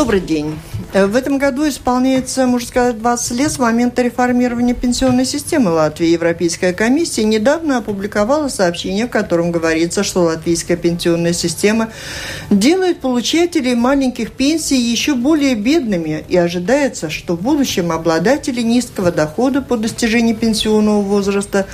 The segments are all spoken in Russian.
Добрый день. Э, в этом году исполняется, можно сказать, 20 лет с момента реформирования пенсионной системы Латвии. Европейская комиссия недавно опубликовала сообщение, в котором говорится, что латвийская пенсионная система делает получателей маленьких пенсий еще более бедными и ожидается, что в будущем обладатели низкого дохода по достижении пенсионного возраста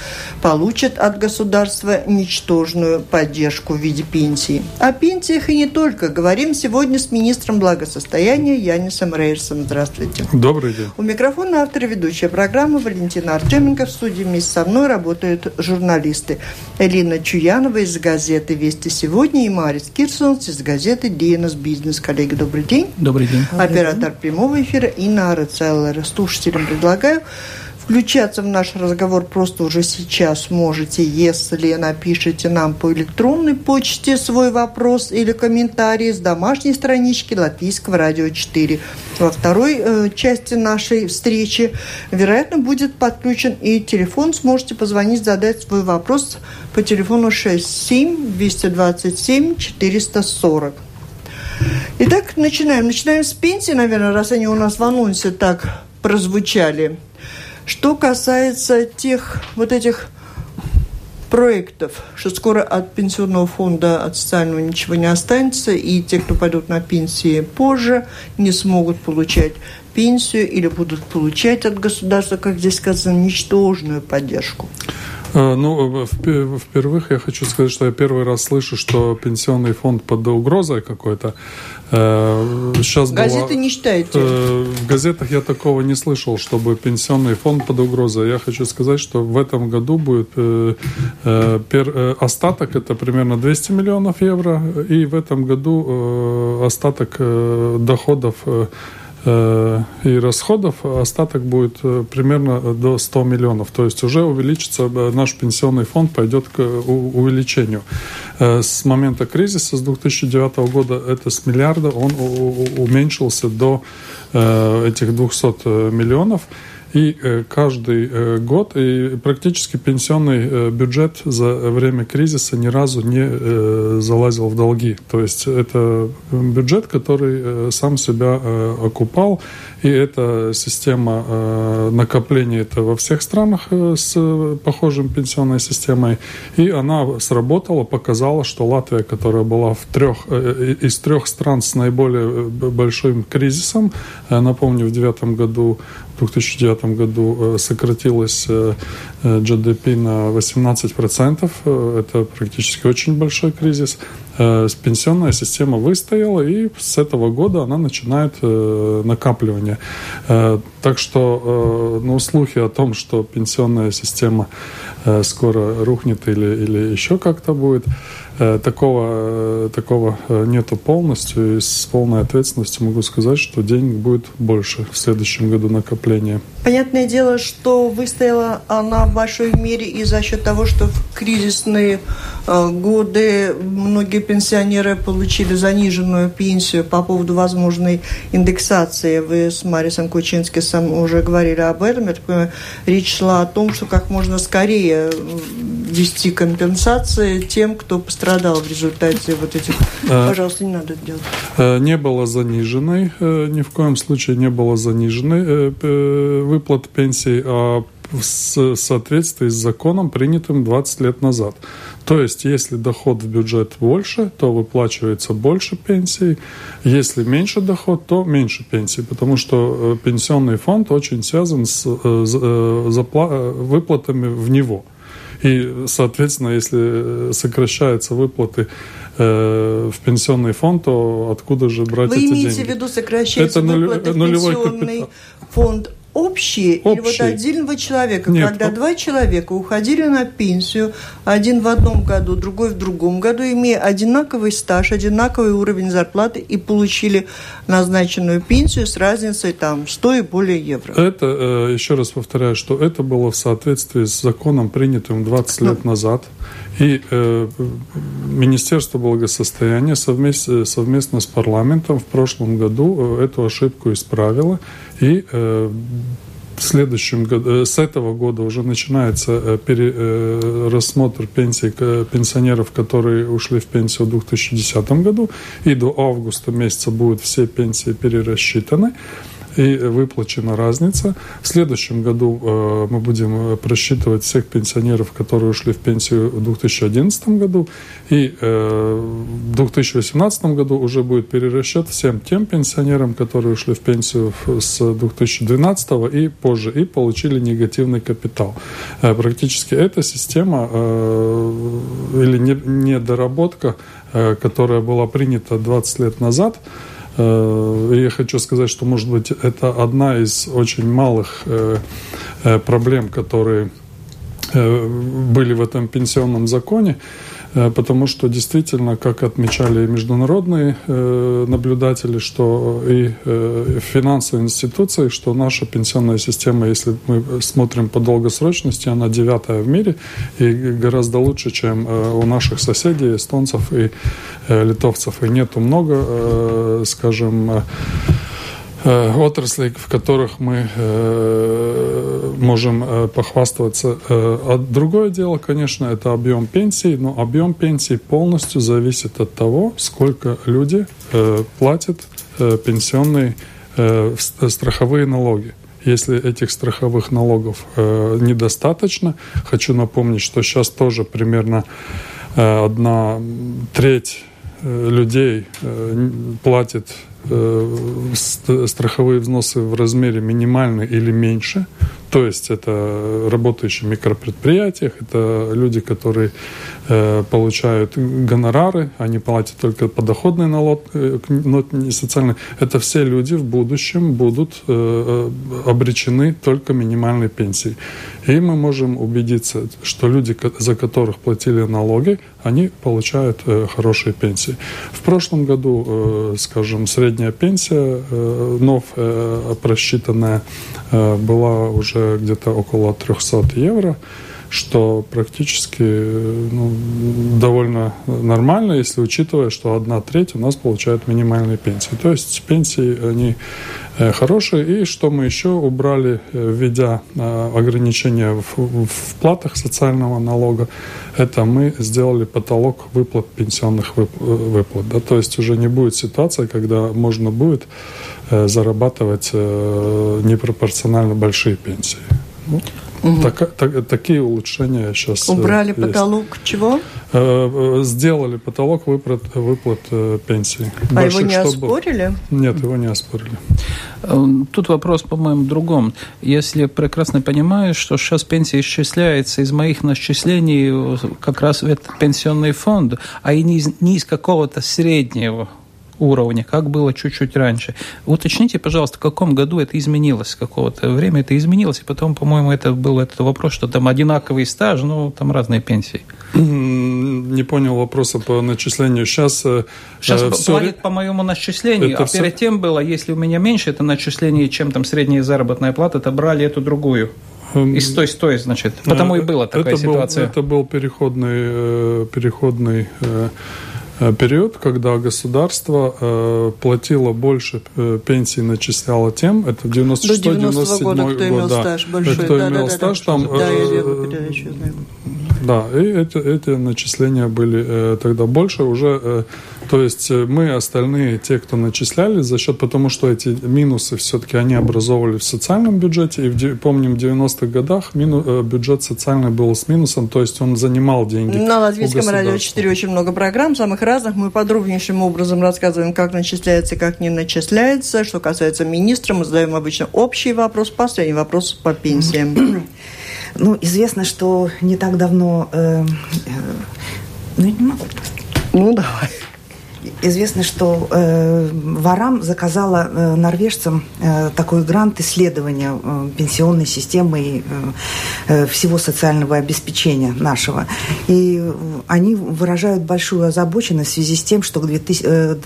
получат от государства ничтожную поддержку в виде пенсии. О пенсиях и не только. Говорим сегодня с министром благосостояния Янисом Борисом Рейерсом. Здравствуйте. Добрый день. У микрофона автор и ведущая программы Валентина Артеменко. В студии вместе со мной работают журналисты Элина Чуянова из газеты «Вести сегодня» и Марис Кирсонс из газеты «Диэнос Бизнес». Коллеги, добрый день. Добрый день. Оператор прямого эфира Инна Арацеллера. Слушателям предлагаю Включаться в наш разговор просто уже сейчас можете, если напишите нам по электронной почте свой вопрос или комментарий с домашней странички Латвийского радио 4. Во второй э, части нашей встречи, вероятно, будет подключен и телефон. Сможете позвонить, задать свой вопрос по телефону 67 227 440. Итак, начинаем. Начинаем с пенсии, наверное, раз они у нас в анонсе так прозвучали. Что касается тех вот этих проектов, что скоро от пенсионного фонда, от социального ничего не останется, и те, кто пойдут на пенсии позже, не смогут получать пенсию или будут получать от государства, как здесь сказано, ничтожную поддержку. А, ну, впервые я хочу сказать, что я первый раз слышу, что пенсионный фонд под угрозой какой-то. Э, сейчас Газеты было, не читаете? Э, в газетах я такого не слышал, чтобы пенсионный фонд под угрозой. Я хочу сказать, что в этом году будет э, остаток, это примерно 200 миллионов евро, и в этом году остаток доходов Э, и расходов остаток будет э, примерно до 100 миллионов. То есть уже увеличится, э, наш пенсионный фонд пойдет к увеличению. С момента кризиса, с 2009 года, это с миллиарда, он уменьшился до этих 200 миллионов. И э, каждый э, год и практически пенсионный э, бюджет за время кризиса ни разу не залазил в долги. То есть это бюджет, который сам себя окупал, и эта система накопления это во всех странах с похожим пенсионной системой, и она сработала, показала, что Латвия, которая была в трех, из трех стран с наиболее большим кризисом, напомню, в девятом году в 2009 году э, сократилось GDP э, на 18%. Э, это практически очень большой кризис. Пенсионная система выстояла, и с этого года она начинает накапливание. Так что ну, слухи о том, что пенсионная система скоро рухнет или, или еще как-то будет, Э, такого, э, такого э, нету полностью. И с полной ответственностью могу сказать, что денег будет больше в следующем году накопления. Понятное дело, что выстояла она в большой мере и за счет того, что в кризисные годы многие пенсионеры получили заниженную пенсию по поводу возможной индексации. Вы с Марисом Кучинским уже говорили об этом. Я так понимаю, речь шла о том, что как можно скорее вести компенсации тем, кто пострадал в результате вот этих. А, Пожалуйста, не надо делать. Э, не было заниженной, э, ни в коем случае не было заниженной э, выплат пенсий, а в соответствии с законом, принятым 20 лет назад. То есть, если доход в бюджет больше, то выплачивается больше пенсий. Если меньше доход, то меньше пенсий, потому что пенсионный фонд очень связан с выплатами в него. И, соответственно, если сокращаются выплаты э, в пенсионный фонд, то откуда же брать Вы эти деньги? Вы имеете в виду сокращаются Это пенсионный капитал. фонд общие, общие. или вот отдельного человека, Нет, когда два человека уходили на пенсию, один в одном году, другой в другом году, имея одинаковый стаж, одинаковый уровень зарплаты и получили назначенную пенсию с разницей там 100 и более евро. Это, э, еще раз повторяю, что это было в соответствии с законом, принятым 20 лет ну, назад. И э, Министерство благосостояния совместно, совместно с парламентом в прошлом году э, эту ошибку исправило. И э, в следующем году, с этого года уже начинается перерассмотр пенсий пенсионеров, которые ушли в пенсию в 2010 году, и до августа месяца будут все пенсии перерасчитаны и выплачена разница. В следующем году э, мы будем э, просчитывать всех пенсионеров, которые ушли в пенсию в 2011 году, и э, в 2018 году уже будет перерасчет всем тем пенсионерам, которые ушли в пенсию с 2012 и позже, и получили негативный капитал. Практически эта система или недоработка, э, которая была принята 20 лет назад, я хочу сказать, что, может быть, это одна из очень малых э, э, проблем, которые были в этом пенсионном законе. Э, потому что действительно, как отмечали международные э, наблюдатели, что и э, финансовые институции, что наша пенсионная система, если мы смотрим по долгосрочности, она девятая в мире и гораздо лучше, чем у наших соседей, эстонцев и литовцев. И нету много, скажем, отраслей, в которых мы э, можем э, похвастаться. А другое дело, конечно, это объем пенсий, но объем пенсий полностью зависит от того, сколько люди платят пенсионные страховые налоги. Если этих страховых налогов недостаточно, хочу напомнить, что сейчас тоже примерно одна треть людей платит Э, страховые взносы в размере минимальный или меньше. То есть это работающие в микропредприятиях, это люди, которые э, получают гонорары, они платят только подоходный налог, э, но не социальный. Это все люди в будущем будут э, э обречены только минимальной пенсией. И мы можем убедиться, что люди, за которых платили налоги, они получают э, хорошие пенсии. В прошлом году, э, скажем, средняя пенсия, э, нов э, просчитанная, э, была уже где-то около 300 евро что практически ну, довольно нормально, если учитывая, что одна треть у нас получает минимальные пенсии. То есть пенсии, они э, хорошие. И что мы еще убрали, э, введя э, ограничения в, в платах социального налога, это мы сделали потолок выплат пенсионных выплат. Да? То есть уже не будет ситуации, когда можно будет зарабатывать непропорционально большие пенсии. Угу. Так, так, такие улучшения сейчас э, Убрали есть. потолок чего? Э, э, сделали потолок выплат, выплат пенсии. А Больших, его не оспорили? Нет, его не оспорили. Тут вопрос, по-моему, в другом. Если я прекрасно понимаю, что сейчас пенсия исчисляется из моих начислений как раз в этот пенсионный фонд, а и не из, не из какого-то среднего уровня, как было чуть-чуть раньше. Уточните, пожалуйста, в каком году это изменилось, какого-то время это изменилось, и потом, по-моему, это был этот вопрос, что там одинаковый стаж, но там разные пенсии. Не понял вопроса по начислению. Сейчас, Сейчас э, все... платят по моему начислению, это а все... перед тем было, если у меня меньше это начисление, чем там средняя заработная плата, то брали эту другую. Эм, и стой, стой, значит. Потому и была такая это ситуация. Был, это был переходный, э, переходный э, Э, период, когда государство э, платило больше э, пенсий, начисляло тем, это 96-97 года, кто год, имел да, стаж большой, кто да, имел да, стаж, да, там... Да, э, я, я, да, и эти, эти начисления были э, тогда больше. Уже, э, то есть э, мы остальные, те, кто начисляли за счет, потому что эти минусы все-таки они образовывали в социальном бюджете, и в, помним, в 90-х годах мину, э, бюджет социальный был с минусом, то есть он занимал деньги На Латвийском радио 4 очень много программ, самых разных, мы подробнейшим образом рассказываем, как начисляется, как не начисляется, что касается министра, мы задаем обычно общий вопрос, последний вопрос по пенсиям. Ну, известно, что не так давно... Э, э, ну, не могу. Ну, давай. Известно, что э, Варам заказала э, норвежцам э, такой грант исследования э, пенсионной системы и э, э всего социального обеспечения нашего. И э, они выражают большую озабоченность в связи с тем, что к 2000,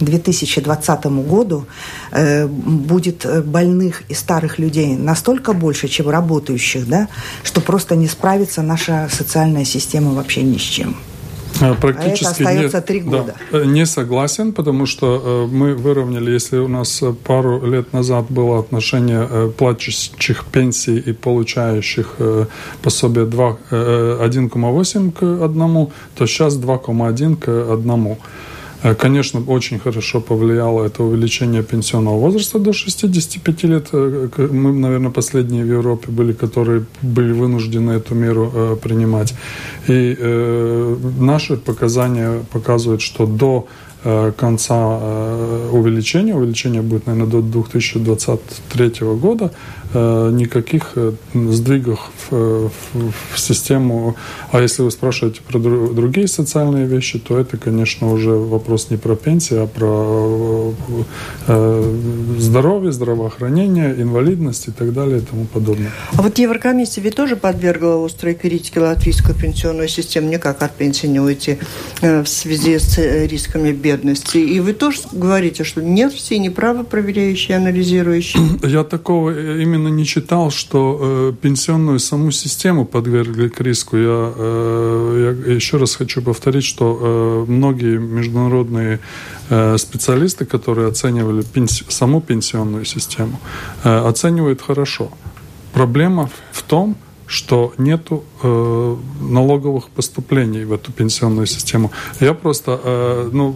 2020 э, году э, будет больных и старых людей настолько больше, чем работающих, да, что просто не справится наша социальная система вообще ни с чем. Практически а это остается три года. Да, не согласен, потому что мы выровняли, если у нас пару лет назад было отношение платящих пенсий и получающих пособие 1,8 к 1, то сейчас 2,1 к 1. Э, конечно, очень хорошо повлияло это увеличение пенсионного возраста до 65 лет. Э, мы, наверное, последние в Европе были, которые были вынуждены эту меру э, принимать. И наши показания показывают, что до конца увеличения, увеличение будет, наверное, до 2023 года, Э, никаких э, сдвигов в, в, в систему. А если вы спрашиваете про другие социальные вещи, то это, конечно, уже вопрос не про пенсии, а про э, здоровье, здравоохранение, инвалидность и так далее и тому подобное. А вот Еврокомиссия ведь тоже подвергла острой критике латвийскую пенсионную систему, никак от пенсии не уйти в связи с рисками бедности. И вы тоже говорите, что нет, все неправы, проверяющие, анализирующие. Я такого именно именно не читал, что э, пенсионную саму систему подвергли к риску. Я, э, я еще раз хочу повторить, что э, многие международные э, специалисты, которые оценивали пенси саму пенсионную систему, э, оценивают хорошо. Проблема в том, что нету э, налоговых поступлений в эту пенсионную систему. Я просто э, ну,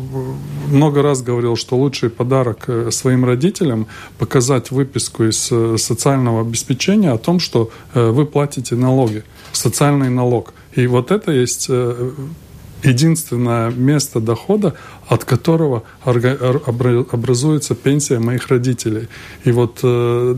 много раз говорил, что лучший подарок э, своим родителям показать выписку из э, социального обеспечения о том, что э, вы платите налоги, социальный налог. И вот это есть э, единственное место дохода, от которого образуется пенсия моих родителей. И вот э,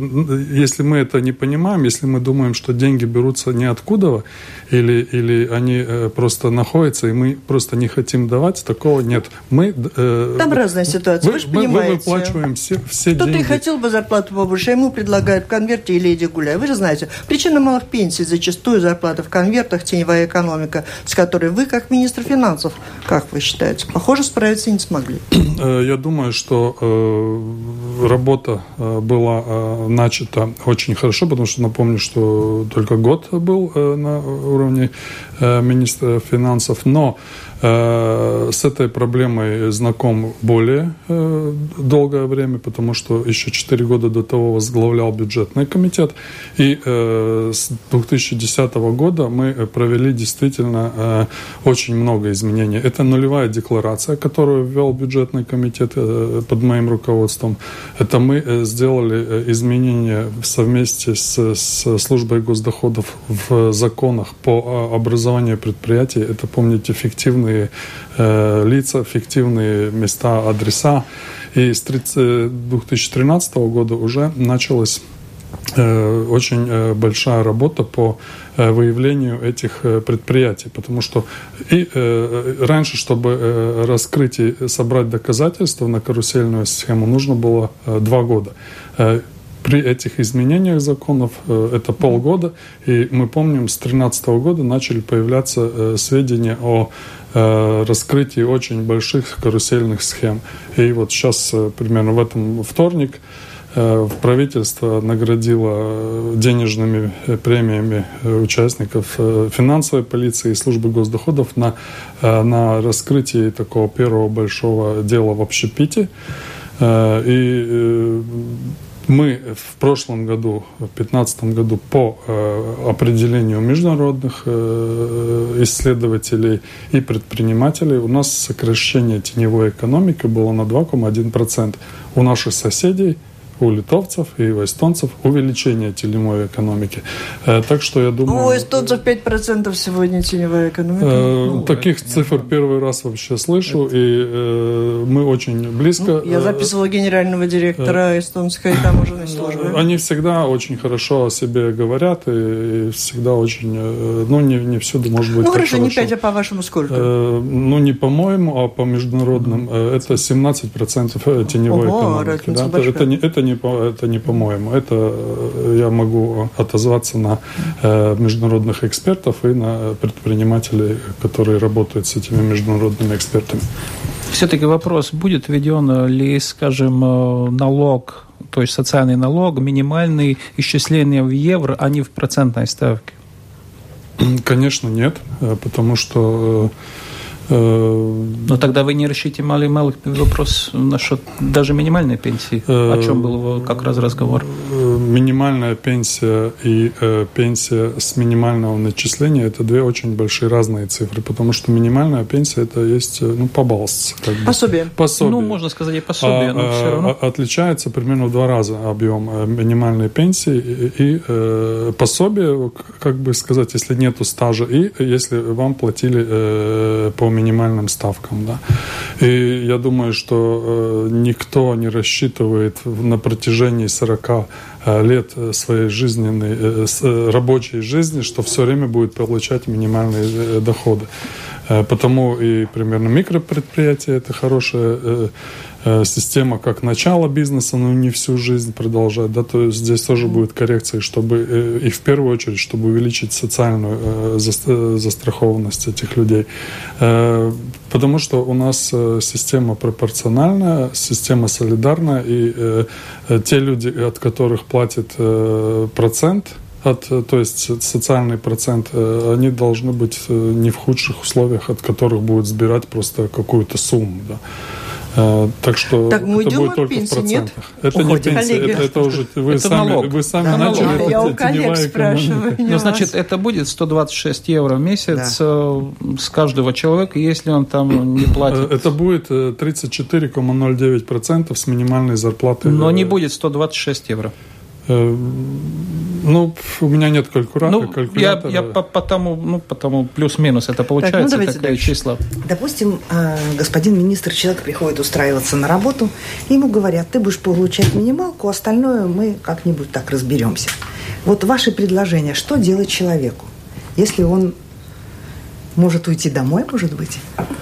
если мы это не понимаем, если мы думаем, что деньги берутся ниоткуда, или, или они э, просто находятся, и мы просто не хотим давать, такого нет. Мы, э, Там разная ситуация, вы, вы же понимаете. Мы выплачиваем все, все Кто-то деньги. и хотел бы зарплату побольше, ему предлагают в конверте или иди гуляй. Вы же знаете, причина малых пенсий зачастую зарплата в конвертах, теневая экономика, с которой вы, как министр финансов, как вы считаете, похоже, справиться не смогли. Э, я думаю, что э, работа э, была начата очень хорошо, потому что напомню, что только год был на уровне министра финансов, но с этой проблемой знаком более э, долгое время, потому что еще 4 года до того возглавлял бюджетный комитет. И э, с 2010 года мы провели действительно очень много изменений. Это нулевая декларация, которую ввел бюджетный комитет под моим руководством. Это мы сделали изменения совместе с, с службой госдоходов в законах по образованию предприятий. Это, помните, фиктивные фиктивные э, лица, фиктивные места, адреса. И с 2013 года уже началась э, очень э, большая работа по э, выявлению этих предприятий, потому что и раньше, чтобы раскрыть и собрать доказательства на карусельную схему, нужно было два года при этих изменениях законов это полгода, и мы помним, с 2013 года начали появляться сведения о Э, раскрытии очень больших карусельных схем. И вот сейчас, э, примерно в этом вторник, э, правительство наградило денежными премиями участников финансовой полиции и службы госдоходов на, на раскрытии такого первого большого дела в общепите. И мы в прошлом году, в 2015 году, по э, определению международных э, исследователей и предпринимателей, у нас сокращение теневой экономики было на 2,1%. У наших соседей – у литовцев и у эстонцев увеличение теневой экономики. Э, так что я думаю... У эстонцев 5% сегодня теневая экономика. Э, ну, таких цифр первый раз вообще слышу, это... и э, мы очень близко... Ну, я записывала генерального директора эстонской таможенной службы. Они всегда очень хорошо о себе говорят, и, и всегда очень... Ну, не, не всюду, может быть, Ну, хорошо, хорошо, не 5, а по-вашему сколько? Ну, не по-моему, а по международным. Это 17% теневой Ого, экономики. Да? Это, не, это не это не по-моему. Это э, я могу отозваться на э, международных экспертов и на предпринимателей, которые работают с этими международными экспертами. Все-таки вопрос, будет введен ли, скажем, э, налог, то есть социальный налог, минимальный исчисление в евро, а не в процентной ставке? Конечно, нет, потому что Э, Но тогда вы не решите малый малый вопрос насчет даже минимальной пенсии, о чем был как раз разговор. Э, минимальная пенсия и э, пенсия с минимального начисления – это две очень большие разные цифры, потому что минимальная пенсия – это есть ну, побалс. Как бы. Пособие. пособие. Ну, можно сказать и пособие, а, но все равно. А, отличается примерно в два раза объем минимальной пенсии и, и э, пособие, как бы сказать, если нету стажа, и если вам платили э, по минимальным ставкам. Да. И я думаю, что э, никто не рассчитывает на протяжении 40 э, лет своей жизненной, э, рабочей жизни, что все время будет получать минимальные доходы. Потому и примерно микропредприятие это хорошая Э, система как начало бизнеса, но не всю жизнь продолжать, да, то есть здесь тоже будет коррекция, чтобы э, и в первую очередь, чтобы увеличить социальную э, застрахованность этих людей. Потому что у нас система пропорциональная, система солидарная, и те люди, от которых платит процент, от, то есть социальный процент, они должны быть не в худших условиях, от которых будут сбирать просто какую-то сумму. Да. А, так что так мы это будет только пенсии, в процентах. Нет? Это Уходим. не пенсия, это, это уже вы это сами, налог. вы сами да, начали. Да, я у коллег спрашиваю. Ну, значит, это будет 126 евро в месяц да. Э, с каждого человека, если он там не платит. Это будет 34,09% э, с минимальной зарплаты. Но не будет 126 евро. Ну, у меня нет калькулятора. Ну, калькулятора. Я, я по, потому, ну, потому плюс-минус это получается так, ну, такое число. Допустим, э, господин министр, человек приходит устраиваться на работу, ему говорят, ты будешь получать минималку, остальное мы как-нибудь так разберемся. Вот ваши предложения, что делать человеку, если он может уйти домой, может быть?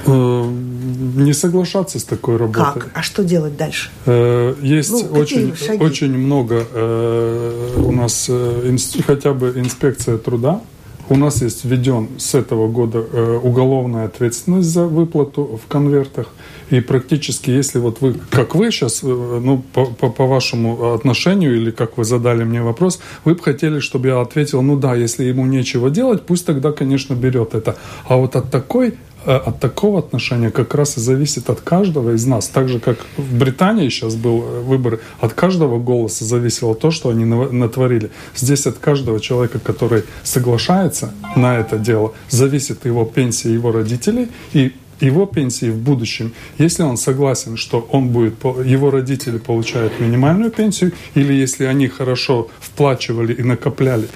Э, не соглашаться с такой работой. Как? А что делать дальше? Э, есть ну, очень, очень много э, у нас хотя бы инспекция труда. У нас есть введен с этого года уголовная ответственность за выплату в конвертах. И практически, если вот вы, как вы сейчас, э, ну, по, по, по вашему отношению, или как вы задали мне вопрос, вы бы хотели, чтобы я ответил, ну да, если ему нечего делать, пусть тогда, конечно, берет это. А вот от такой э, от такого отношения как раз и зависит от каждого из нас. Так же, как в Британии сейчас был э, выбор, от каждого голоса зависело то, что они натворили. Здесь от каждого человека, который соглашается на это дело, зависит его пенсия его родителей и его пенсии в будущем, если он согласен, что он будет, его родители получают минимальную пенсию, или если они хорошо вплачивали и накопляли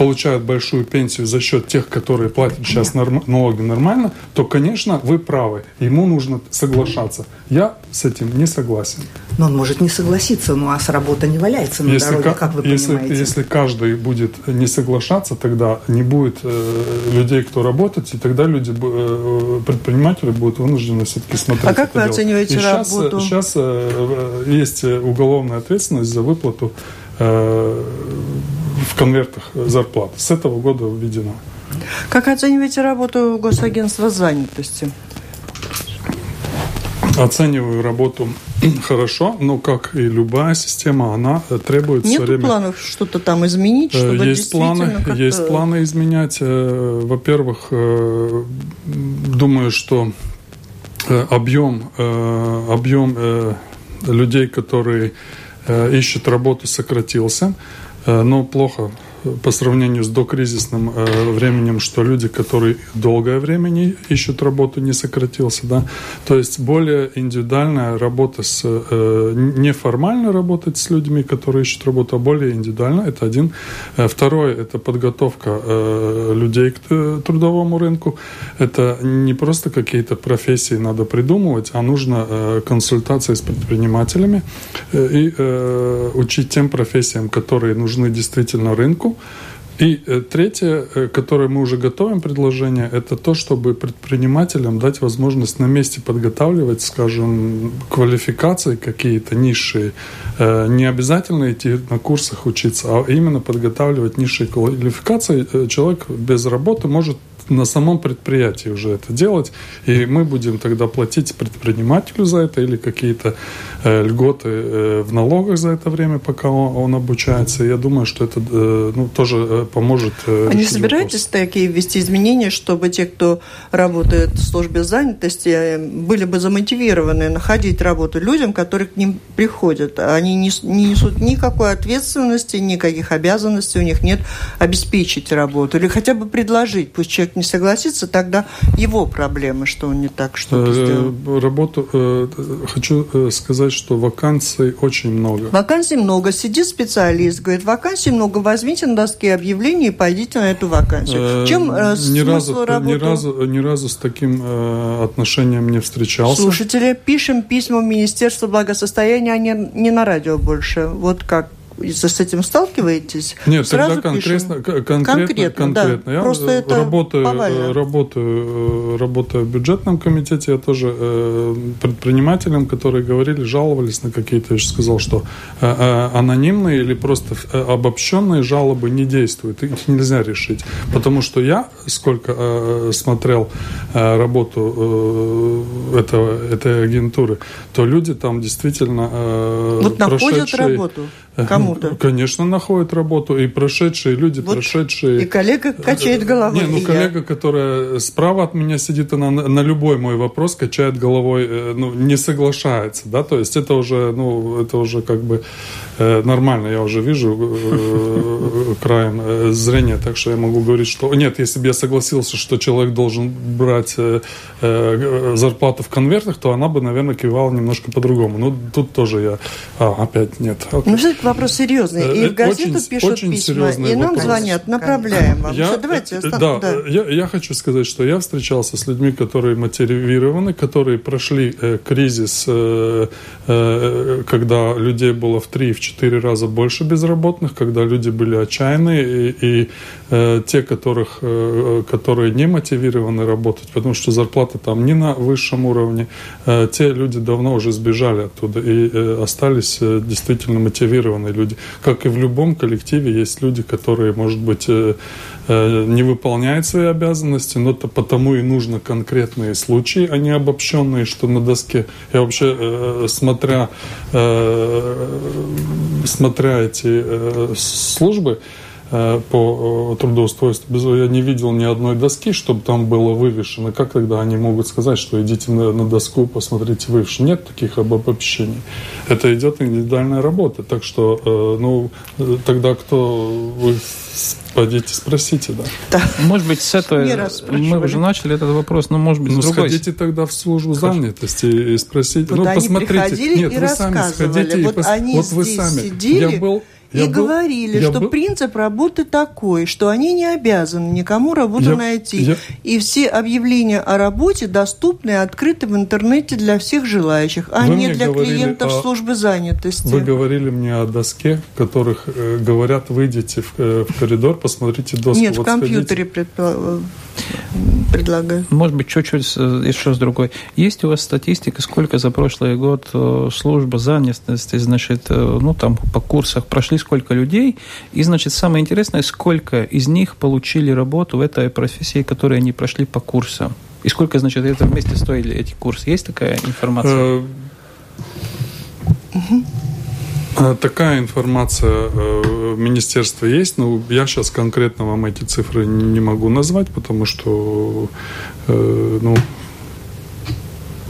получают большую пенсию за счет тех, которые платят сейчас норм, налоги нормально, то, конечно, вы правы. Ему нужно соглашаться. Я с этим не согласен. Но он может не согласиться, ну а с работы не валяется на если дороге, как вы если, понимаете. Если каждый будет не соглашаться, тогда не будет э, людей, кто работать, и тогда люди, э, предприниматели будут вынуждены все-таки смотреть. А как вы дело. оцениваете и работу? Сейчас, сейчас э, есть уголовная ответственность за выплату э, в конвертах зарплат. С этого года введено. Как оцениваете работу госагентства занятости? Оцениваю работу хорошо, но как и любая система, она требует Нет время... планов что-то там изменить, чтобы есть планы, есть планы изменять. Э, во-первых, э, думаю, что э, объем, объем людей, которые ищут работу, сократился. Э, но плохо по сравнению с докризисным э, временем, что люди, которые долгое время не ищут работу, не сократился, да, то есть более индивидуальная работа с, э, неформально работать с людьми, которые ищут работу, а более индивидуально, это один. Э, второе, это подготовка э, людей к трудовому рынку, это не просто какие-то профессии надо придумывать, а нужно э, консультации с предпринимателями э, и э, учить тем профессиям, которые нужны действительно рынку, и э, третье, э, которое мы уже готовим предложение, это то, чтобы предпринимателям дать возможность на месте подготавливать, скажем, квалификации какие-то низшие. Э, не обязательно идти на курсах учиться, а именно подготавливать низшие квалификации. Человек без работы может на самом предприятии уже это делать, и мы будем тогда платить предпринимателю за это или какие-то э, льготы э, в налогах за это время, пока он, он обучается. Я думаю, что это э, ну, тоже э, поможет. Э, а не собираетесь вопрос. такие ввести изменения, чтобы те, кто работает в службе занятости, э, были бы замотивированы находить работу людям, которые к ним приходят? Они не, не несут никакой ответственности, никаких обязанностей, у них нет обеспечить работу или хотя бы предложить. Пусть человек не согласится, тогда его проблемы, что он не так что-то сделал. Работу, хочу сказать, что вакансий очень много. Вакансий много. Сидит специалист, говорит, вакансий много, возьмите на доске объявлений и пойдите на эту вакансию. Чем э, ни разу, работы? Ни разу, ни разу с таким э, отношением не встречался. Слушатели, пишем письма в Министерство благосостояния, а не, не на радио больше. Вот как с этим сталкиваетесь? Нет, Сразу тогда конкретно, конкретно, конкретно, конкретно. Да. Я Просто это работаю, повально. работаю, работаю в бюджетном комитете, я тоже э, предпринимателям, которые говорили, жаловались на какие-то вещи, сказал, что э, э, анонимные или просто обобщенные жалобы не действуют, их нельзя решить. Потому что я, сколько смотрел работу этого, этой агентуры, то люди там действительно вот находят работу кому-то. Конечно, находят работу. И прошедшие люди, вот прошедшие... И коллега качает головой. Не, ну коллега, я. которая справа от меня сидит, она на любой мой вопрос качает головой, э, ну, не соглашается, да, то есть это уже, ну, это уже как бы э, нормально, я уже вижу э, краем зрения, так что я могу говорить, что нет, если бы я согласился, что человек должен брать зарплату в конвертах, то она бы, наверное, кивала немножко по-другому. Ну, тут тоже я... А, опять нет. Ну, вопрос серьезный. И в газету очень, пишут очень письма, и нам вопрос. звонят, направляем вам. Я, Все, давайте, да, да. Я, я хочу сказать, что я встречался с людьми, которые мотивированы, которые прошли э, кризис, э, э, когда людей было в три, в четыре раза больше безработных, когда люди были отчаянные, и, и те, которых, э, которые не мотивированы работать, потому что зарплата там не на высшем уровне, э, те люди давно уже сбежали оттуда и э, остались э, действительно мотивированные люди. Как и в любом коллективе есть люди, которые, может быть, э, э, не выполняют свои обязанности, но то потому и нужно конкретные случаи, а не обобщенные, что на доске. Я вообще, э, смотря, смотря эти службы, по трудоустройству. Я не видел ни одной доски, чтобы там было вывешено. Как тогда они могут сказать, что идите на, на доску, посмотрите вывешено? Нет таких обобщений это идет индивидуальная работа. Так что, э, ну, тогда кто вы Пойдите, спросите, да. да. Может быть, с этого мы уже начали этот вопрос, но может быть, ну, с другой. сходите тогда в службу Хорошо. занятости и спросите. Вот ну, посмотрите. Нет, вы сами сходите вот и пос... они вот вы сами. Сидели, Я был я и был, говорили, что был... принцип работы такой, что они не обязаны никому работу я, найти. Я... И все объявления о работе доступны и открыты в интернете для всех желающих, а Вы не для клиентов о... службы занятости. Вы говорили мне о доске, которых э, говорят, выйдите в, э, в коридор, посмотрите доску. Нет, вот в компьютере предполагаю предлагаю. Может быть, чуть-чуть еще с другой. Есть у вас статистика, сколько за прошлый год э, служба занятости, значит, э, ну, там по курсах прошли сколько людей, и, значит, самое интересное, сколько из них получили работу в этой профессии, которые они прошли по курсам? И сколько, значит, это вместе стоили эти курсы? Есть такая информация? Угу. А, такая информация э, в министерстве есть, но я сейчас конкретно вам эти цифры не могу назвать, потому что э, ну,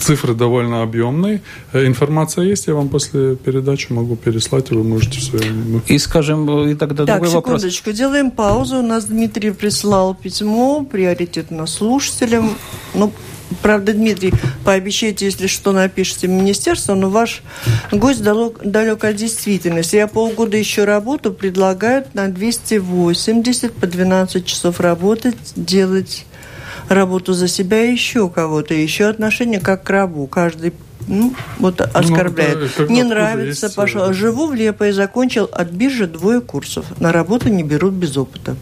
цифры довольно объемные. Э, информация есть, я вам после передачи могу переслать, и вы можете все. И скажем, и тогда так, другой вопрос. секундочку, делаем паузу. У нас Дмитрий прислал письмо, приоритетно слушателям. Ну, Правда, Дмитрий, пообещайте, если что, напишите в министерство, но ваш гость далек, далек от действительности. Я полгода еще работу, предлагают на 280 по 12 часов работать, делать работу за себя и еще кого-то, еще отношение как к рабу. Каждый ну, вот оскорбляет. Ну, это, не нравится, есть... пошел. Живу в Лепо и закончил от биржи двое курсов. На работу не берут без опыта.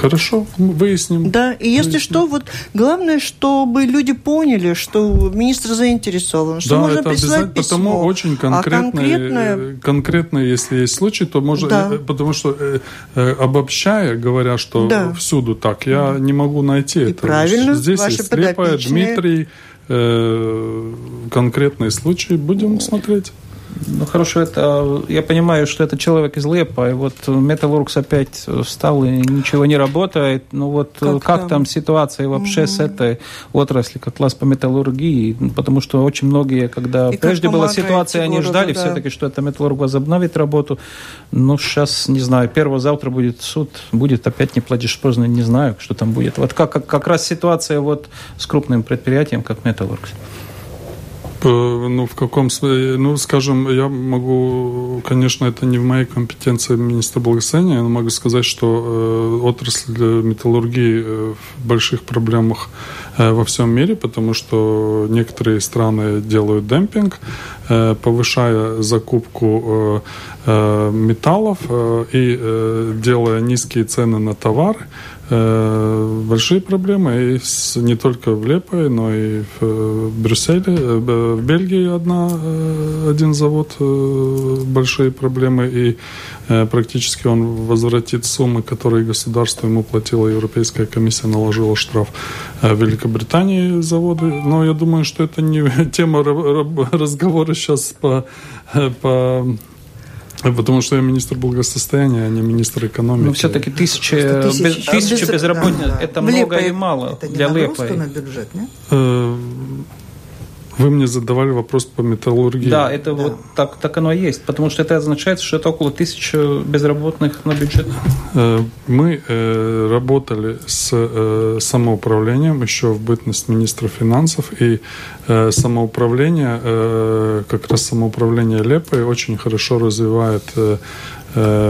Хорошо, выясним. Да, и если выясним. что, вот главное, чтобы люди поняли, что министр заинтересован, что да, можно это прислать письмо. Потому очень конкретно, а конкретное... конкретно, если есть случай, то можно, да. Э, потому что э, э, обобщая, говоря, что да. всюду так, я не могу найти и это. Правильно, Здесь ваши есть Слепая, Дмитрий, э, конкретные случаи, будем смотреть. Ну хорошо, это я понимаю, что это человек из Лепа, и вот Металлургс опять встал и ничего не работает. Ну вот как, как там? там ситуация вообще угу. с этой отраслью, как класс по металлургии? Потому что очень многие, когда и прежде была ситуация, они ждали да. все-таки, что это Металлург возобновит работу. Но сейчас, не знаю, первого завтра будет суд, будет опять не платишь поздно, не знаю, что там будет. Вот как, как, как раз ситуация вот с крупным предприятием, как Металлургс. Ну, в каком смысле? Ну, скажем, я могу, конечно, это не в моей компетенции министра благосостояния, но могу сказать, что э, отрасль металлургии э, в больших проблемах э, во всем мире, потому что некоторые страны делают демпинг, э, повышая закупку э, э, металлов э, и э, делая низкие цены на товары. Э, большие проблемы и с, не только в Лепе, но и в э, Брюсселе, э, в Бельгии одна, один завод большие проблемы. И практически он возвратит суммы, которые государство ему платило, Европейская комиссия наложила штраф в Великобритании заводы. Но я думаю, что это не тема разговора сейчас по, по Потому что я министр благосостояния, а не министр экономики. Но все-таки тысяча, тысячи, без, тысяча без, безработных да, да. это много Лепо, или мало это для Лепа? на бюджет, нет? Вы мне задавали вопрос по металлургии. Да, это да. вот так, так оно и есть, потому что это означает, что это около тысячи безработных на бюджет. Э, мы э, работали с э, самоуправлением еще в бытность министра финансов, и самоуправление, как раз самоуправление Лепой очень хорошо развивает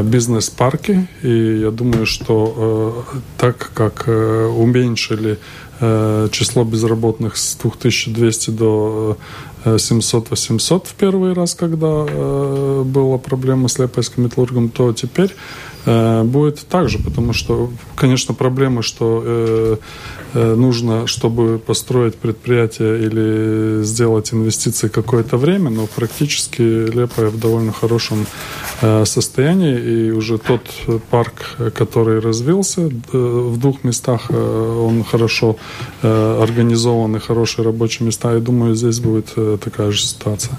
бизнес-парки, и я думаю, что так как уменьшили число безработных с 2200 до 700-800 э, в первый раз, когда э, была проблема с Лепойским металлургом, то теперь будет так же, потому что, конечно, проблемы, что нужно, чтобы построить предприятие или сделать инвестиции какое-то время, но практически Лепая в довольно хорошем состоянии, и уже тот парк, который развился в двух местах, он хорошо Э, организованы хорошие рабочие места. Я думаю, здесь будет э, такая же ситуация.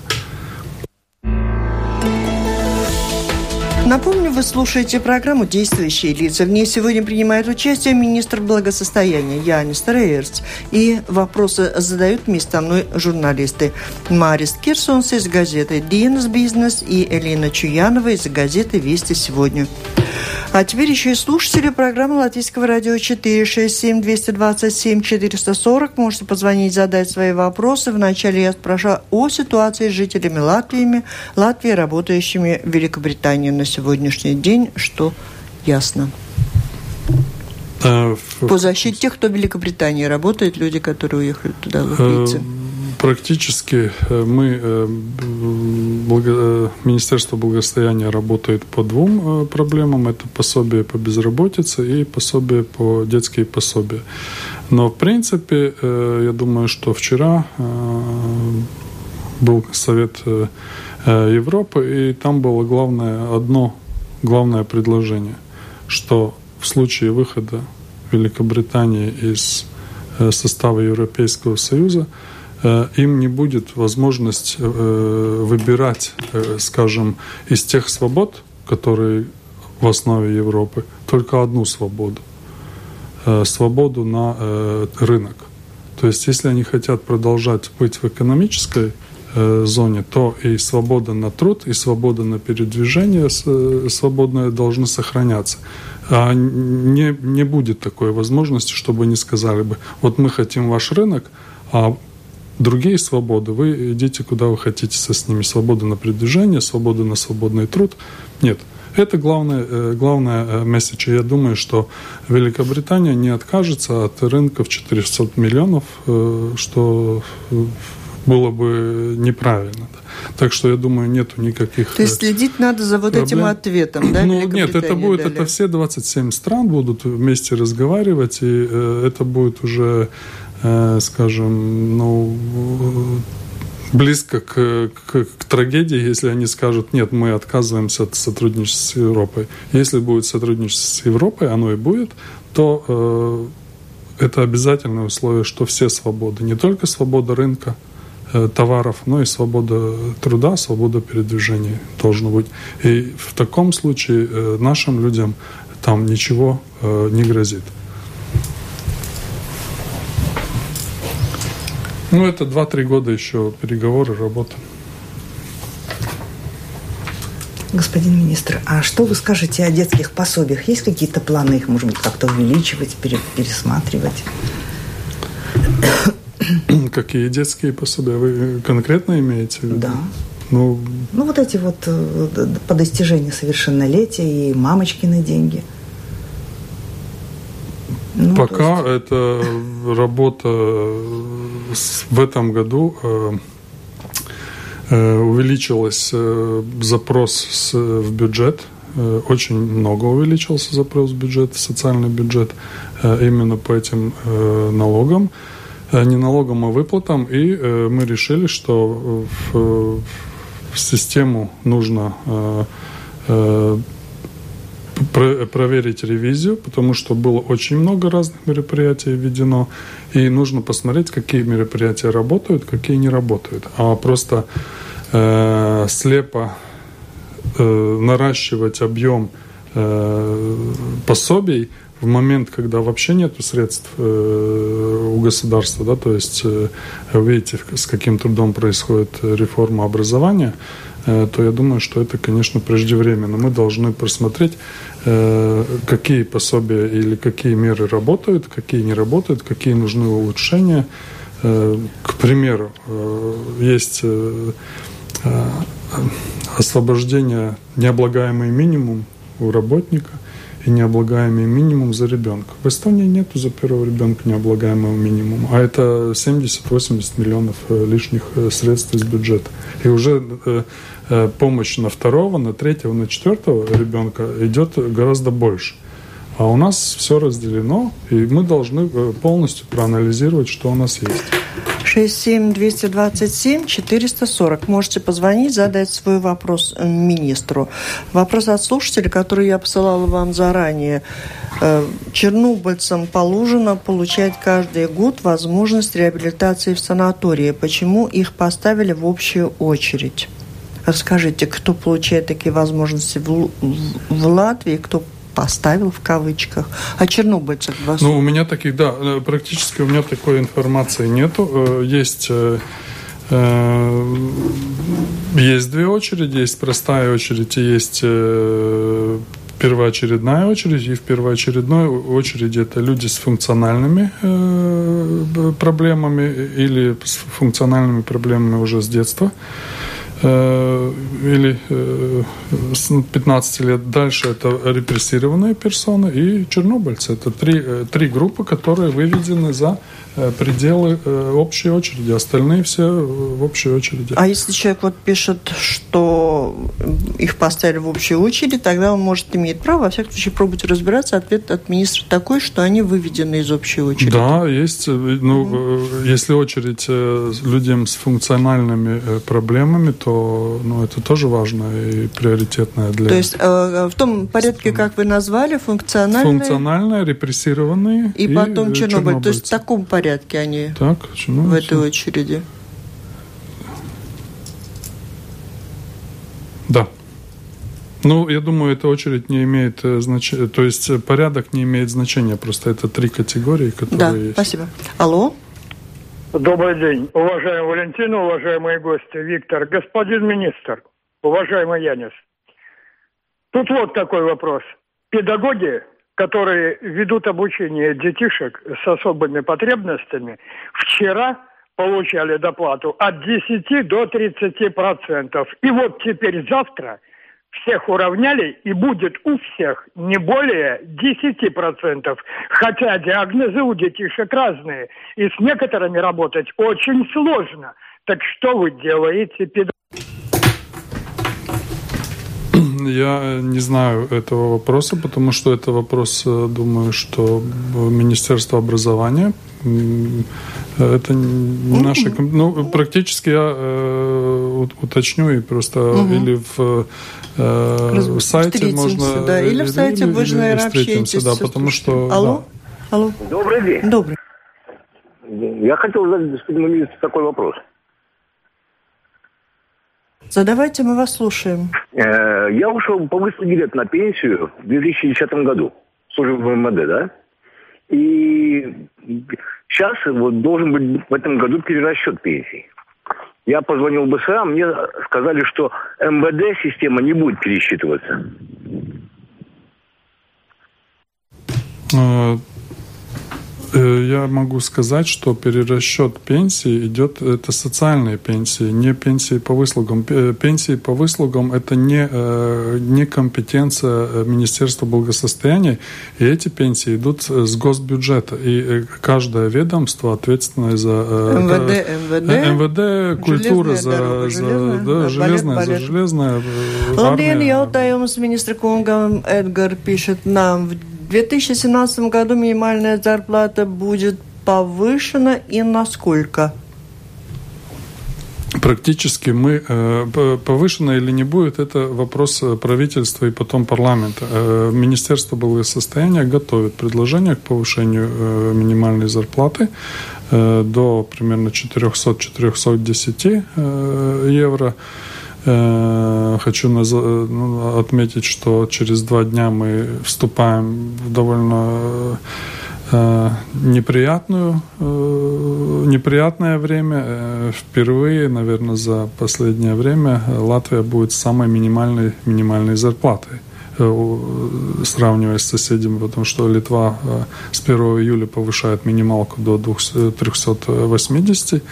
Напомню, вы слушаете программу «Действующие лица». В ней сегодня принимает участие министр благосостояния Янис Рейерс. И вопросы задают вместе со мной журналисты Марис Кирсонс из газеты «Диенс Бизнес» и Элина Чуянова из газеты «Вести сегодня». А теперь еще и слушатели программы Латвийского радио 467 227 440. Можете позвонить, задать свои вопросы. Вначале я спрошу о ситуации с жителями Латвии, Латвии, работающими в Великобритании на сегодняшний день, что ясно. А, По защите тех, кто в Великобритании работает, люди, которые уехали туда, в Латвийцы. Практически э, мы, э, благо, э, Министерство благосостояния работает по двум проблемам. Это пособие по безработице и пособие по детские пособия. Но, в принципе, я думаю, что вчера был совет Европы, и там было главное одно главное предложение, что в случае выхода Великобритании из состава Европейского Союза – им не будет возможность э, выбирать, э, скажем, из тех свобод, которые в основе Европы, только одну свободу. Свободу на рынок. То есть, если они хотят продолжать быть в экономической зоне, то и свобода на труд, и свобода на передвижение свободное должны сохраняться. А не, не будет такой возможности, чтобы они сказали бы, вот мы хотим ваш рынок, а другие свободы, вы идите куда вы хотите со с ними. Свобода на передвижение, свобода на свободный труд. Нет. Это главное, э, главное э, месседж. Я думаю, что Великобритания не откажется от рынка в 400 миллионов, э, что было бы неправильно. Так что я думаю, нету никаких... То есть следить надо за вот проблем. этим ответом, да? Ну, нет, это будет, дали. это все 27 стран будут вместе разговаривать, и это будет уже, скажем, ну, близко к, к, к трагедии, если они скажут, нет, мы отказываемся от сотрудничества с Европой. Если будет сотрудничество с Европой, оно и будет, то э, это обязательное условие, что все свободы, не только свобода рынка э, товаров, но и свобода труда, свобода передвижения должна быть. И в таком случае э, нашим людям там ничего э, не грозит. Ну, это 2-3 года еще переговоры, работа. Господин министр, а что вы скажете о детских пособиях? Есть какие-то планы их, может быть, как-то увеличивать, пересматривать? Какие детские пособия? Вы конкретно имеете в виду? Да. Ну, ну вот эти вот э, по достижению совершеннолетия и мамочкины деньги. Ну, Пока есть... это работа в этом году э, э, увеличилась э, запрос в бюджет. Очень много увеличился запрос в бюджет, в социальный бюджет именно по этим налогам. Не налогам, а выплатам. И мы решили, что в, в систему нужно проверить ревизию, потому что было очень много разных мероприятий введено, и нужно посмотреть, какие мероприятия работают, какие не работают. А просто э, слепо э, наращивать объем э, пособий в момент, когда вообще нет средств э, у государства, да, то есть э, видите, с каким трудом происходит реформа образования, э, то я думаю, что это, конечно, преждевременно. Мы должны просмотреть Э, какие пособия или какие меры работают, какие не работают, какие нужны улучшения. Э, к примеру, э, есть освобождение необлагаемый минимум у работника и необлагаемый минимум за ребенка. В Эстонии нету за первого ребенка необлагаемого минимума, а это 70-80 миллионов лишних средств из бюджета. И уже Э, помощь на второго, на третьего, на четвертого ребенка идет гораздо больше. А у нас все разделено, и мы должны э, полностью проанализировать, что у нас есть. 67-227-440. Можете позвонить, задать свой вопрос э, министру. Вопрос от слушателя, который я посылала вам заранее. Чернобыльцам положено получать каждый год возможность реабилитации в санатории. Почему их поставили в общую очередь? Расскажите, кто получает такие возможности в, в Латвии, кто поставил в кавычках, а чернобыльцев вас? Ну, у меня таких, да, э, практически у меня такой информации нету. Э, есть э, есть две очереди, есть простая очередь и есть первоочередная очередь. И в первоочередной очереди это люди с функциональными проблемами или с функциональными проблемами уже с детства. Э, или э, с 15 лет дальше это репрессированные персоны и чернобыльцы. Это три, э, три группы, которые выведены за пределы общей очереди. Остальные все в общей очереди. А если человек вот пишет, что их поставили в общую очередь, тогда он может иметь право, во всяком случае, пробовать разбираться. Ответ от министра такой, что они выведены из общей очереди. Да, есть. Ну, угу. Если очередь людям с функциональными проблемами, то то ну, это тоже важно и приоритетное для... То есть э, в том порядке, как вы назвали, функциональные... Функциональные, репрессированные и, и потом Чернобыль. То есть в таком порядке они так, в этой очереди. Да. Ну, я думаю, эта очередь не имеет э, значения, то есть э, порядок не имеет значения, просто это три категории, которые да, есть. спасибо. Алло? Добрый день, уважаемый Валентин, уважаемые гости, Виктор, господин министр, уважаемый Янис. Тут вот такой вопрос. Педагоги, которые ведут обучение детишек с особыми потребностями, вчера получали доплату от 10 до 30 процентов. И вот теперь завтра – всех уравняли и будет у всех не более 10%. Хотя диагнозы у детишек разные. И с некоторыми работать очень сложно. Так что вы делаете, педагоги? Я не знаю этого вопроса, потому что это вопрос, думаю, что Министерство образования это наша... Ну, практически я э, уточню и просто угу. или в э, сайте можно... Да, или в сайте или, вы же, наверное, общаетесь. Да, потому что... Алло? Да. Алло? Добрый день. Добрый. Я хотел задать господину министру такой вопрос. Задавайте, мы вас слушаем. Э, я ушел по выслуге лет на пенсию в 2010 году. Служил в МВД, да? И сейчас вот должен быть в этом году перерасчет пенсий. Я позвонил в БСА, мне сказали, что МВД-система не будет пересчитываться. Э, я могу сказать, что перерасчет пенсии идет, это социальные пенсии, не пенсии по выслугам. Пенсии по выслугам – это не, э, не компетенция э, Министерства благосостояния, и эти пенсии идут с госбюджета. И каждое ведомство ответственное за… МВД, МВД, МВД культура за, дорога, за, железная, да, да, железная, балет, за железная Labdien, jautājums ministra kungam Edgar пишет нам в 2017 году минимальная зарплата будет повышена и насколько? Практически мы э, повышено или не будет, это вопрос э, правительства и потом парламента. Э, Министерство благосостояния готовит предложение к повышению минимальной зарплаты до примерно 400-410 евро. Э, хочу ну, отметить, что через два дня мы вступаем в довольно э, неприятную, э, неприятное время. Впервые, наверное, за последнее время Латвия будет самой минимальной, минимальной зарплатой сравнивая с соседями, потому что Литва с 1 июля повышает минималку до 380,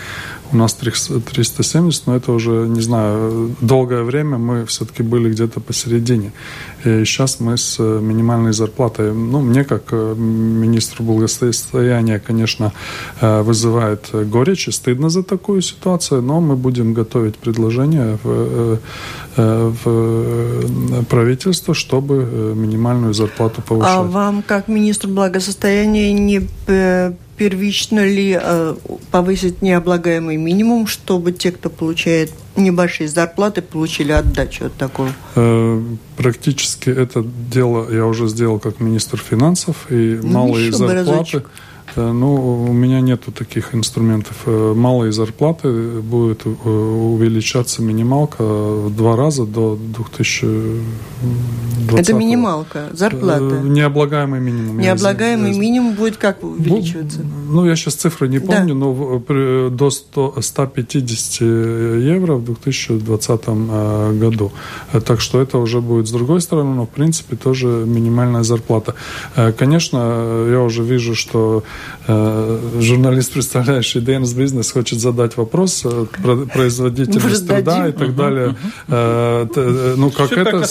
у нас 370, но это уже, не знаю, долгое время мы все-таки были где-то посередине. И сейчас мы с э, минимальной зарплатой, ну, мне как э, министру благосостояния, конечно, э, вызывает горечь и стыдно за такую ситуацию, но мы будем готовить предложение в, в правительство, чтобы минимальную зарплату повышать. А вам, как министру благосостояния, не первично ли э, повысить необлагаемый минимум, чтобы те, кто получает небольшие зарплаты, получили отдачу от такого? Э, практически это дело я уже сделал как министр финансов, и ну, малые зарплаты... Э, ну, у меня нету таких инструментов. Э, малые зарплаты будет э, увеличаться минималка в два раза до 2020 Это минималка, зарплата? Необлагаемый минимум. Необлагаемый минимум будет как увеличиваться? Ну, я сейчас цифры не помню, да. но до 100, 150 евро в 2020 году. Так что это уже будет с другой стороны, но в принципе тоже минимальная зарплата. Конечно, я уже вижу, что Э, журналист, представляющий Денис Бизнес, хочет задать вопрос э, про производительность труда и так далее. Э, ну, как это...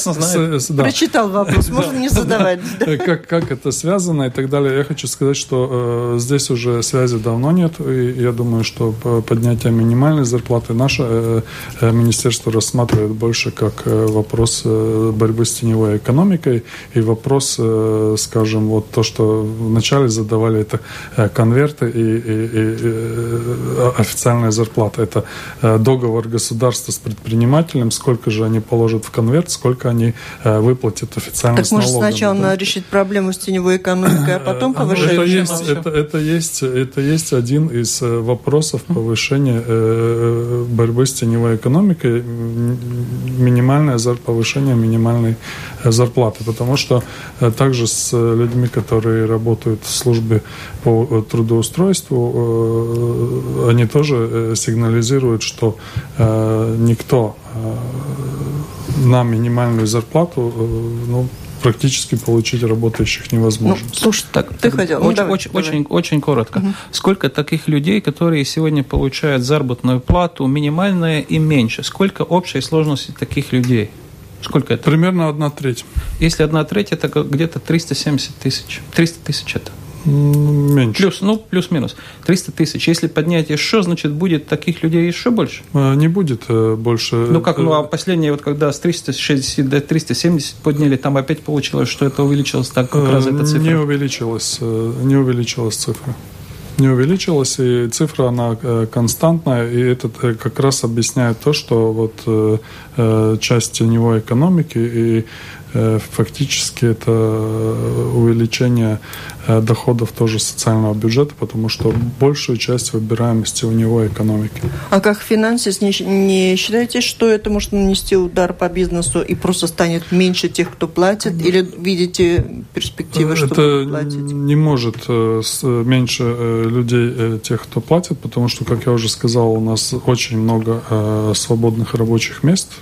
Прочитал вопрос, можно не задавать. Как, как это связано и так далее. Я хочу сказать, что здесь уже связи давно нет, и я думаю, что поднятие минимальной зарплаты наше министерство рассматривает больше как вопрос борьбы с теневой экономикой и вопрос, скажем, вот то, что вначале задавали, это Э, конверты и, и, и э, официальная зарплата. Это э, договор государства с предпринимателем, сколько же они положат в конверт, сколько они выплатят официально так может сначала да? надо решить проблему с теневой экономикой, а потом повышать? Это есть, это, это, есть, это есть один из вопросов повышения борьбы с теневой экономикой, минимальное повышение минимальной зарплаты, потому что также с людьми, которые работают в службе по трудоустройству, э, они тоже э, сигнализируют, что э, никто на минимальную зарплату ну, практически получить работающих невозможно. Ну, слушай, так, ты хотел. Ну, очень, давай, очень, давай. очень, очень коротко. Угу. Сколько таких людей, которые сегодня получают заработную плату минимальная и меньше? Сколько общей сложности таких людей? Сколько это? Примерно одна треть. Если одна треть, это где-то 370 тысяч. 300 тысяч это. Меньше. Плюс, ну, плюс-минус. 300 тысяч. Если поднять еще, значит, будет таких людей еще больше? Э, не будет э, больше. Ну, как, ну, а последнее, вот когда с 360 до 370 подняли, там опять получилось, что это увеличилось так как раз эта цифра? Не увеличилась, не увеличилась цифра не увеличилась, и цифра, она константная, и это как раз объясняет то, что вот часть теневой экономики и Э, фактически это увеличение э, доходов тоже социального бюджета, потому что большую часть выбираемости у него экономики. А как финансист не, не считаете, что это может нанести удар по бизнесу и просто станет меньше тех, кто платит? Или видите перспективы, что это платить? не может э, меньше людей, тех, кто платит, потому что, как я уже сказал, у нас очень много свободных рабочих мест,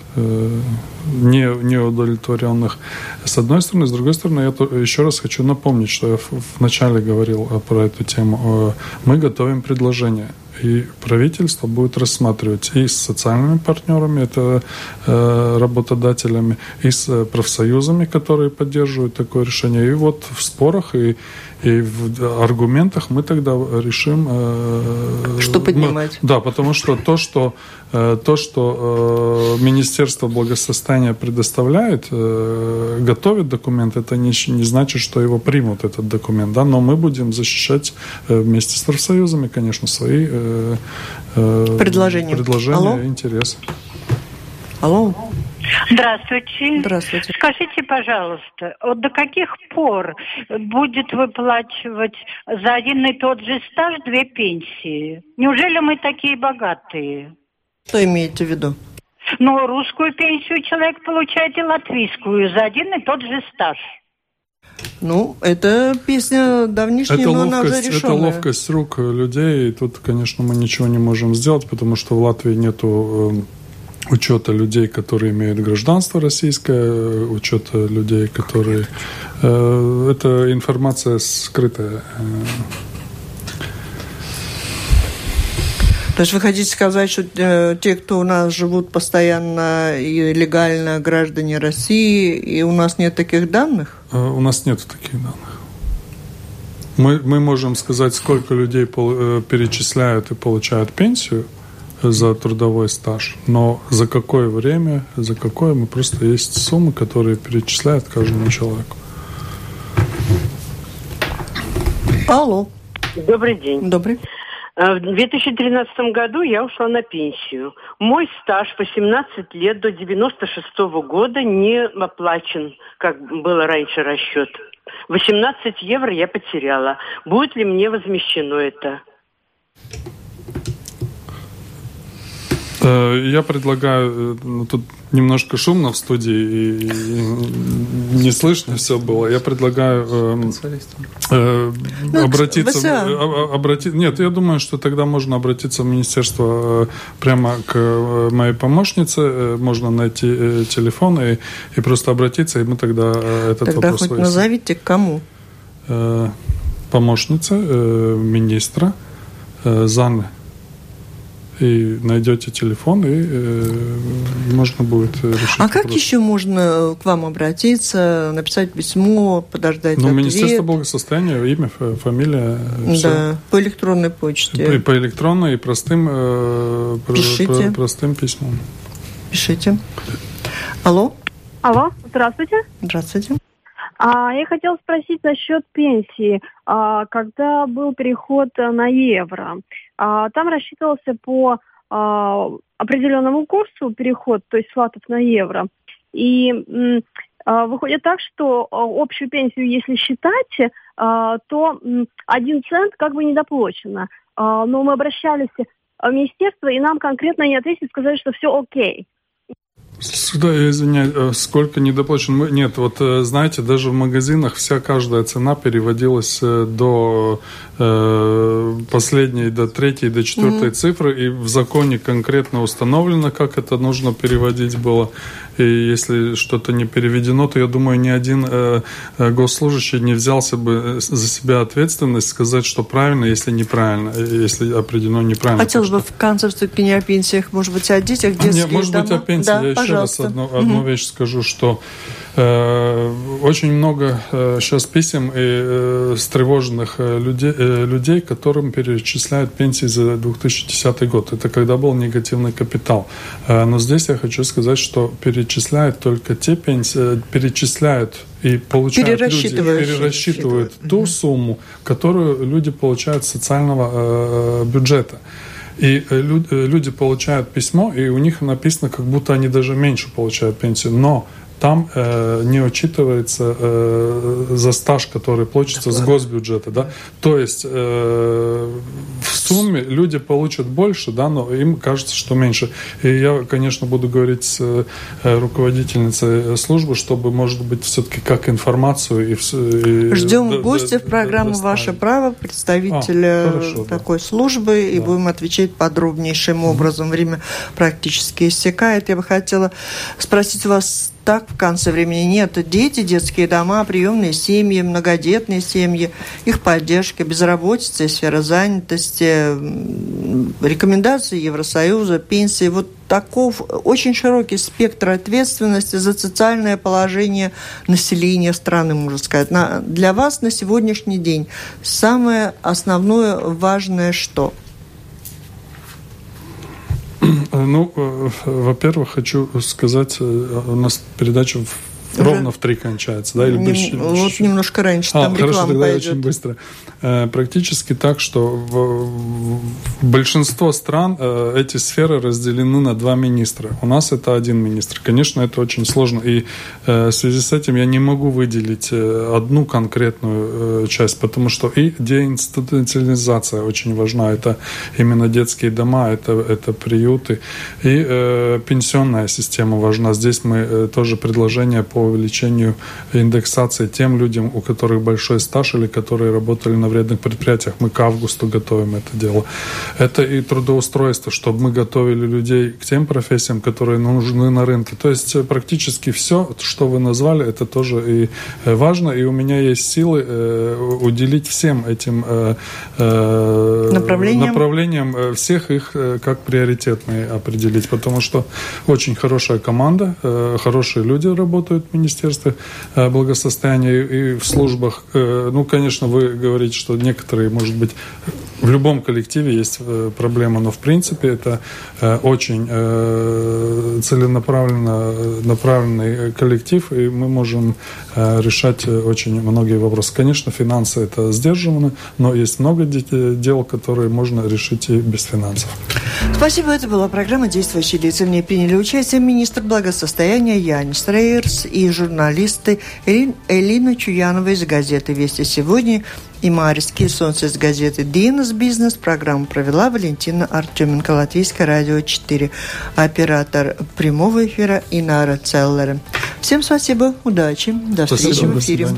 не, неудовлетворенных с одной стороны. С другой стороны, я еще раз хочу напомнить, что я вначале говорил э, про эту тему. Э, мы готовим предложение и правительство будет рассматривать и с социальными партнерами, это э, работодателями, и с профсоюзами, которые поддерживают такое решение. И вот в спорах и и в аргументах мы тогда решим... Э, что поднимать. Мы, да, потому что то, что, э, то, что э, Министерство благосостояния предоставляет, э, готовит документ, это не, не значит, что его примут, этот документ. Да? Но мы будем защищать э, вместе с профсоюзами, конечно, свои э, э, предложения, предложения Алло? интересы. Алло. Здравствуйте. Здравствуйте. Скажите, пожалуйста, вот до каких пор будет выплачивать за один и тот же стаж две пенсии? Неужели мы такие богатые? Что имеете в виду? Ну, русскую пенсию человек получает и латвийскую за один и тот же стаж. Ну, это песня давнишняя, это но ловкость, она уже решенная. Это ловкость рук людей, и тут, конечно, мы ничего не можем сделать, потому что в Латвии нету эм, учета людей, которые имеют гражданство российское, учета людей, которые... Э, это информация скрытая. То есть вы хотите сказать, что э, те, кто у нас живут постоянно и легально граждане России, и у нас нет таких данных? Э, у нас нет таких данных. Мы, мы можем сказать, сколько людей пол, э, перечисляют и получают пенсию – за трудовой стаж. Но за какое время, за какое, мы просто есть суммы, которые перечисляют каждому человеку. Алло. Добрый день. Добрый. Э, в 2013 году я ушла на пенсию. Мой стаж 18 лет до 96 -го года не оплачен, как было раньше расчет. 18 евро я потеряла. Будет ли мне возмещено это? Э, я предлагаю, э, ну, тут немножко шумно в студии и не слышно все было. Я предлагаю э, э, ну, обратиться, э, обрати, нет, я думаю, что тогда можно обратиться в министерство прямо к моей помощнице, можно найти телефон и, и просто обратиться, и мы тогда этот тогда вопрос хоть выясним. назовите к кому? Помощница министра Заны и найдете телефон, и э, можно будет решить. А вопрос. как еще можно к вам обратиться, написать письмо, подождать Ну, ответ? Министерство благосостояния, имя, фамилия. Да, все. по электронной почте. По, по электронной и простым, э, Пишите. Про, простым письмом. Пишите. Алло? Алло, здравствуйте. Здравствуйте. А, я хотела спросить насчет пенсии. А, когда был переход на евро, а, там рассчитывался по а, определенному курсу переход, то есть латов на евро. И а, выходит так, что а, общую пенсию, если считать, а, то один цент как бы недоплачено. А, но мы обращались в министерство, и нам конкретно не ответили, сказали, что все окей. Сюда, я извиняюсь, э, сколько недоплачен? Нет, вот э, знаете, даже в магазинах вся каждая цена переводилась э, до э, последней, до третьей, до четвертой mm-hmm. цифры, и в законе конкретно установлено, как это нужно переводить было. И если что-то не переведено, то я думаю, ни один э, госслужащий не взялся бы за себя ответственность сказать, что правильно, если неправильно, если определено неправильно. Хотелось бы в конце не о пенсиях, может быть, о детях, детские Нет, может дома. быть, о пенсии. Да, я еще раз одну, одну угу. вещь скажу, что э, очень много э, сейчас писем и э, встревоженных э, людей, э, людей, которым перечисляют пенсии за 2010 год. Это когда был негативный капитал. Э, но здесь я хочу сказать, что перечисляют только те пенсии, э, перечисляют и получают перерасчитывают, люди, перерасчитывают ту угу. сумму, которую люди получают с социального э, бюджета. И э, э, люди получают письмо, и у них написано, как будто они даже меньше получают пенсию. Но там э, не учитывается э, за стаж, который платится с госбюджета, да. То есть э, в сумме люди получат больше, да, но им кажется, что меньше. И я, конечно, буду говорить с э, руководительницей службы, чтобы, может быть, все-таки как информацию и, и ждем гостя в программу да, "Ваше право" представителя а, хорошо, такой да. службы и да. будем отвечать подробнейшим образом. Время практически истекает. Я бы хотела спросить вас так в конце времени нет. Дети, детские дома, приемные семьи, многодетные семьи, их поддержка, безработица, сфера занятости, рекомендации Евросоюза, пенсии. Вот таков очень широкий спектр ответственности за социальное положение населения страны, можно сказать. На, для вас на сегодняшний день самое основное важное что – ну, э, во-первых, хочу сказать, э, у нас передача ровно в три кончается, да? Или Нем, больше, вот немножко раньше, а, там хорошо, тогда пойдет. очень быстро. Э, практически так, что в, в большинство стран э, эти сферы разделены на два министра. У нас это один министр. Конечно, это очень сложно. И э, в связи с этим я не могу выделить одну конкретную часть, потому что и деинституционализация очень важна. Это именно детские дома, это, это приюты. И пенсионная система важна. Здесь мы тоже предложение по увеличению индексации тем людям, у которых большой стаж или которые работали на вредных предприятиях. Мы к августу готовим это дело. Это и трудоустройство, чтобы мы готовили людей к тем профессиям, которые нужны на рынке. То есть э, практически все, что вы назвали, это тоже и э, важно. И у меня есть силы э, уделить всем этим направлениям, направлениям всех их как приоритетные определить, потому что очень хорошая команда, хорошие люди работают в Министерстве благосостояния и в службах. Ну, конечно, вы говорите, что некоторые, может быть, в любом коллективе есть э, проблема, но в принципе это э, очень э, целенаправленно направленный коллектив, и мы можем решать очень многие вопросы. Конечно, финансы это сдерживано, но есть много дел, которые можно решить и без финансов. Спасибо. Это была программа «Действующие лица». В ней приняли участие министр благосостояния Янис Рейерс и журналисты Элина Чуянова из газеты «Вести сегодня» и Марис Кирсонс из газеты «Динас Бизнес». Программу провела Валентина Артеменко, Латвийское радио 4, оператор прямого эфира Инара Целлера. Всем спасибо, удачи, до встречи спасибо, в эфире.